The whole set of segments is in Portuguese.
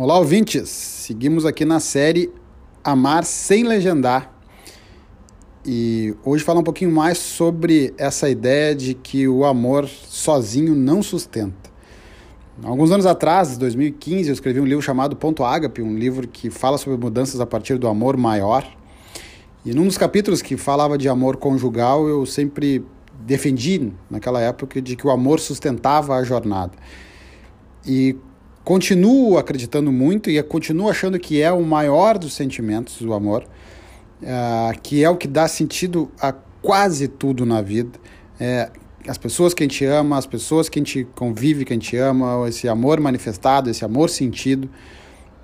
Olá, ouvintes! Seguimos aqui na série Amar Sem Legendar. E hoje falar um pouquinho mais sobre essa ideia de que o amor sozinho não sustenta. Alguns anos atrás, em 2015, eu escrevi um livro chamado Ponto Ágape, um livro que fala sobre mudanças a partir do amor maior. E num dos capítulos que falava de amor conjugal, eu sempre defendi, naquela época, de que o amor sustentava a jornada. E continuo acreditando muito e continuo achando que é o maior dos sentimentos, o amor, uh, que é o que dá sentido a quase tudo na vida. É, as pessoas que a gente ama, as pessoas que a gente convive, que a gente ama, esse amor manifestado, esse amor sentido.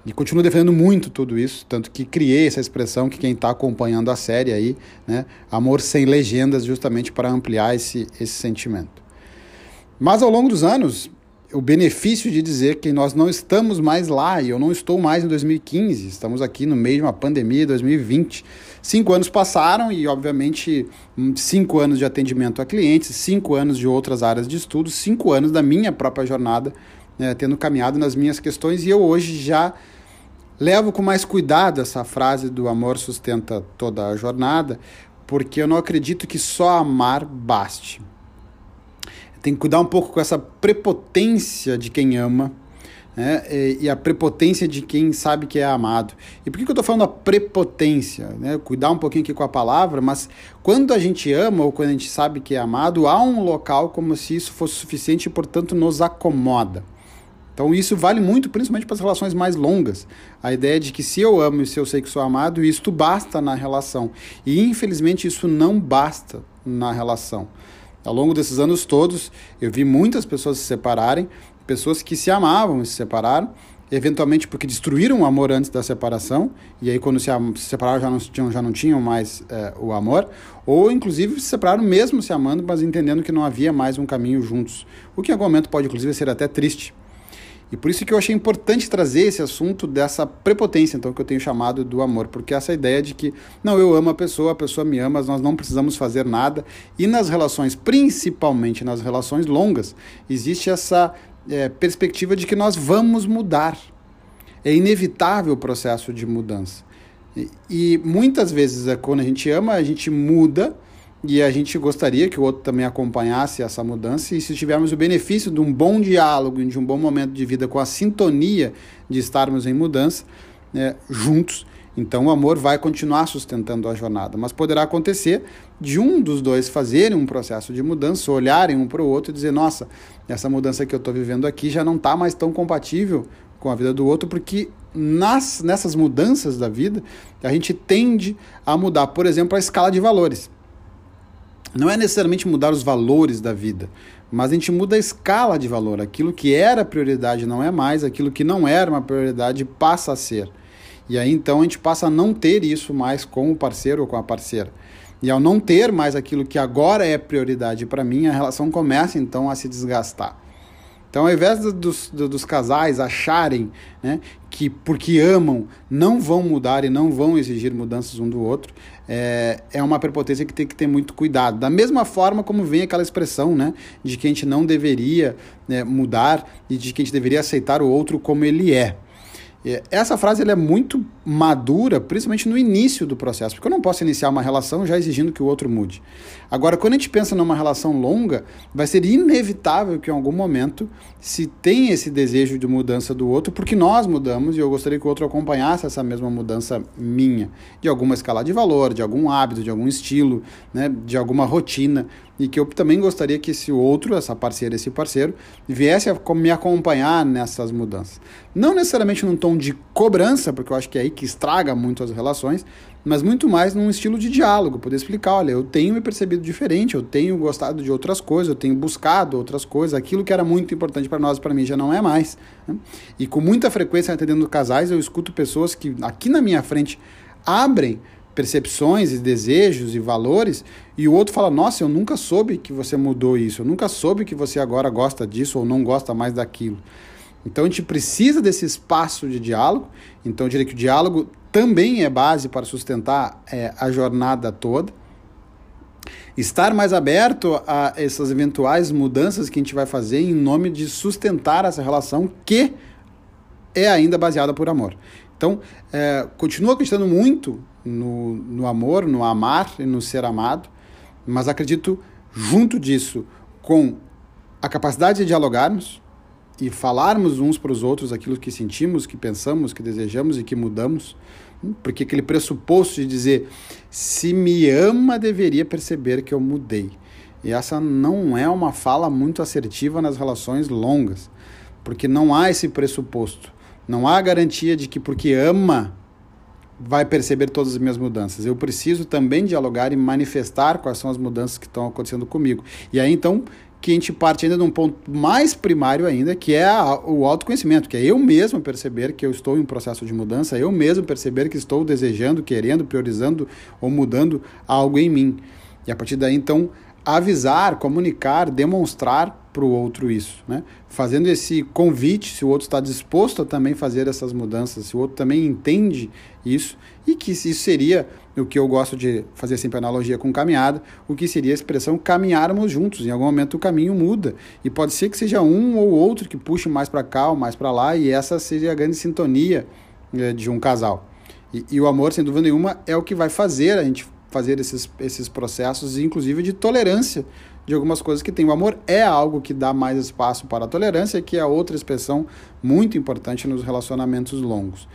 E continuo defendendo muito tudo isso, tanto que criei essa expressão que quem está acompanhando a série aí, né, amor sem legendas, justamente para ampliar esse, esse sentimento. Mas ao longo dos anos, o benefício de dizer que nós não estamos mais lá, e eu não estou mais em 2015, estamos aqui no meio de uma pandemia 2020. Cinco anos passaram e, obviamente, cinco anos de atendimento a clientes, cinco anos de outras áreas de estudo, cinco anos da minha própria jornada, né, tendo caminhado nas minhas questões, e eu hoje já levo com mais cuidado essa frase do amor sustenta toda a jornada, porque eu não acredito que só amar baste tem que cuidar um pouco com essa prepotência de quem ama né? e, e, a prepotência de quem sabe que é amado. E por que, que eu estou falando a prepotência? Né? Cuidar um pouquinho aqui com a palavra, mas quando a gente ama ou quando a gente sabe que é amado, há um local como se isso fosse suficiente e, portanto, nos acomoda. Então isso vale muito, principalmente para as relações mais longas. A ideia de que se eu amo e se eu sei que sou amado, isto basta na relação. E infelizmente isso não basta na relação. Ao longo desses anos todos, eu vi muitas pessoas se separarem, pessoas que se amavam e se separaram, eventualmente porque destruíram o amor antes da separação, e aí quando se, separaram já não tinham, já não tinham mais é, o amor, ou inclusive se separaram mesmo se amando, mas entendendo que não havia mais um caminho juntos, o que em algum momento pode inclusive ser até triste. E por isso que eu achei importante trazer esse assunto dessa prepotência, então, que eu tenho chamado do amor, porque essa ideia de que, não, eu amo a pessoa, a pessoa me ama, nós não precisamos fazer nada. E nas relações, principalmente nas relações longas, existe essa é, perspectiva de que nós vamos mudar. É inevitável o processo de mudança. E, e muitas vezes, é, quando a gente ama, a gente muda e a gente gostaria que o outro também acompanhasse essa mudança. E se tivermos o benefício de um bom diálogo e de um bom momento de vida com a sintonia de estarmos em mudança né, juntos, então o amor vai continuar sustentando a jornada. Mas poderá acontecer de um dos dois fazerem um processo de mudança, olharem um para o outro e dizer: nossa, essa mudança que eu estou vivendo aqui já não está mais tão compatível com a vida do outro, porque nas, nessas mudanças da vida a gente tende a mudar, por exemplo, a escala de valores não é necessariamente mudar os valores da vida, mas a gente muda a escala de valor. Aquilo que era prioridade não é mais, aquilo que não era uma prioridade passa a ser. E aí então a gente passa a não ter isso mais com o parceiro ou com a parceira. E ao não ter mais aquilo que agora é prioridade para mim, a relação começa então a se desgastar. Então, ao invés dos, dos casais acharem né, que porque amam não vão mudar e não vão exigir mudanças um do outro, é, é uma prepotência que tem que ter muito cuidado. Da mesma forma como vem aquela expressão né, de que a gente não deveria né, mudar e de que a gente deveria aceitar o outro como ele é. Essa frase é muito madura, principalmente no início do processo, porque eu não posso iniciar uma relação já exigindo que o outro mude. Agora, quando a gente pensa numa relação longa, vai ser inevitável que em algum momento se tenha esse desejo de mudança do outro, porque nós mudamos e eu gostaria que o outro acompanhasse essa mesma mudança minha, de alguma escala de valor, de algum hábito, de algum estilo, né, de alguma rotina e que eu também gostaria que esse outro, essa parceira, esse parceiro, viesse a me acompanhar nessas mudanças. Não necessariamente num tom de cobrança, porque eu acho que é aí que estraga muito as relações, mas muito mais num estilo de diálogo, poder explicar, olha, eu tenho me percebido diferente, eu tenho gostado de outras coisas, eu tenho buscado outras coisas, aquilo que era muito importante para nós, para mim já não é mais. Né? E com muita frequência atendendo casais, eu escuto pessoas que aqui na minha frente abrem percepções e desejos e valores, e o outro fala: Nossa, eu nunca soube que você mudou isso, eu nunca soube que você agora gosta disso ou não gosta mais daquilo. Então a gente precisa desse espaço de diálogo. Então eu diria que o diálogo também é base para sustentar é, a jornada toda. Estar mais aberto a essas eventuais mudanças que a gente vai fazer em nome de sustentar essa relação que é ainda baseada por amor. Então, é, continuo acreditando muito no, no amor, no amar e no ser amado, mas acredito, junto disso, com a capacidade de dialogarmos e falarmos uns para os outros aquilo que sentimos, que pensamos, que desejamos e que mudamos, porque aquele pressuposto de dizer se me ama, deveria perceber que eu mudei. E essa não é uma fala muito assertiva nas relações longas, porque não há esse pressuposto. Não há garantia de que porque ama vai perceber todas as minhas mudanças. Eu preciso também dialogar e manifestar quais são as mudanças que estão acontecendo comigo. E aí então que a gente parte ainda de um ponto mais primário ainda, que é a, o autoconhecimento, que é eu mesmo perceber que eu estou em um processo de mudança, eu mesmo perceber que estou desejando, querendo, priorizando ou mudando algo em mim. E a partir daí, então, avisar, comunicar, demonstrar para o outro isso, né? Fazendo esse convite, se o outro está disposto a também fazer essas mudanças, se o outro também entende isso, e que isso seria o que eu gosto de fazer sempre analogia com caminhada, o que seria a expressão caminharmos juntos. Em algum momento o caminho muda e pode ser que seja um ou outro que puxe mais para cá ou mais para lá, e essa seja a grande sintonia eh, de um casal. E, e o amor, sem dúvida nenhuma, é o que vai fazer a gente fazer esses, esses processos, inclusive de tolerância de algumas coisas que tem. O amor é algo que dá mais espaço para a tolerância, que é outra expressão muito importante nos relacionamentos longos.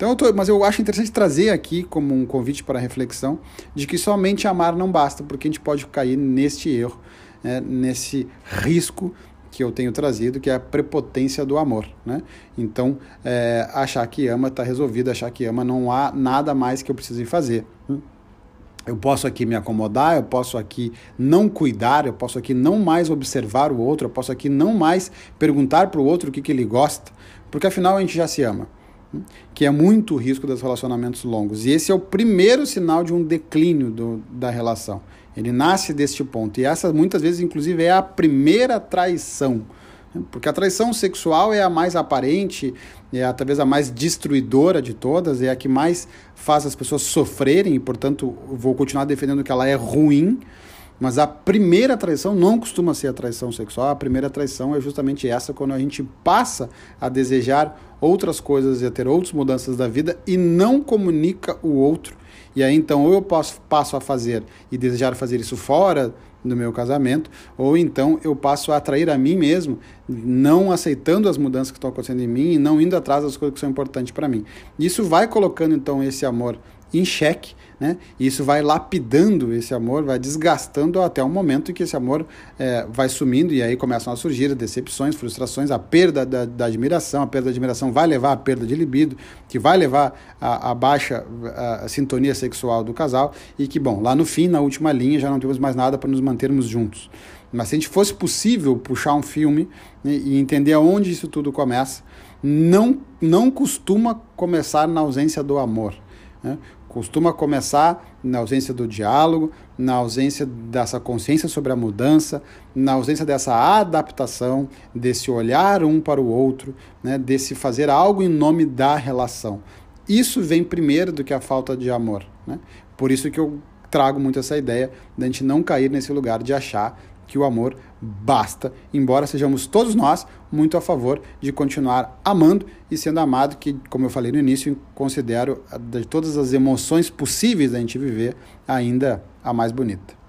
Então, eu tô, mas eu acho interessante trazer aqui como um convite para reflexão de que somente amar não basta, porque a gente pode cair neste erro, né, nesse risco que eu tenho trazido, que é a prepotência do amor. Né? Então, é, achar que ama está resolvido, achar que ama não há nada mais que eu precise fazer. Eu posso aqui me acomodar, eu posso aqui não cuidar, eu posso aqui não mais observar o outro, eu posso aqui não mais perguntar para o outro o que, que ele gosta, porque afinal a gente já se ama? Que é muito o risco dos relacionamentos longos. E esse é o primeiro sinal de um declínio do, da relação. Ele nasce deste ponto. E essa muitas vezes, inclusive, é a primeira traição porque a traição sexual é a mais aparente, é a, talvez a mais destruidora de todas, é a que mais faz as pessoas sofrerem, e portanto vou continuar defendendo que ela é ruim. Mas a primeira traição não costuma ser a traição sexual, a primeira traição é justamente essa, quando a gente passa a desejar outras coisas e a ter outras mudanças da vida e não comunica o outro. E aí então ou eu posso, passo a fazer e desejar fazer isso fora do meu casamento, ou então eu passo a atrair a mim mesmo, não aceitando as mudanças que estão acontecendo em mim e não indo atrás das coisas que são importantes para mim. Isso vai colocando então esse amor em xeque, né? E isso vai lapidando esse amor, vai desgastando até o momento em que esse amor é, vai sumindo e aí começam a surgir decepções, frustrações, a perda da, da, admiração, a perda da admiração vai levar à perda de libido, que vai levar à, baixa a, a sintonia sexual do casal e que, bom, lá no fim, na última linha, já não temos mais nada para nos mantermos juntos. Mas se a gente fosse possível puxar um filme né, e entender aonde isso tudo começa, não, não costuma começar na ausência do amor. Né? Costuma começar na ausência do diálogo, na ausência dessa consciência sobre a mudança, na ausência dessa adaptação, desse olhar um para o outro, né, desse fazer algo em nome da relação. Isso vem primeiro do que a falta de amor. Né? Por isso que eu trago muito essa ideia de a gente não cair nesse lugar de achar que o amor basta, embora sejamos todos nós muito a favor de continuar amando e sendo amado, que, como eu falei no início, considero de todas as emoções possíveis da gente viver ainda a mais bonita.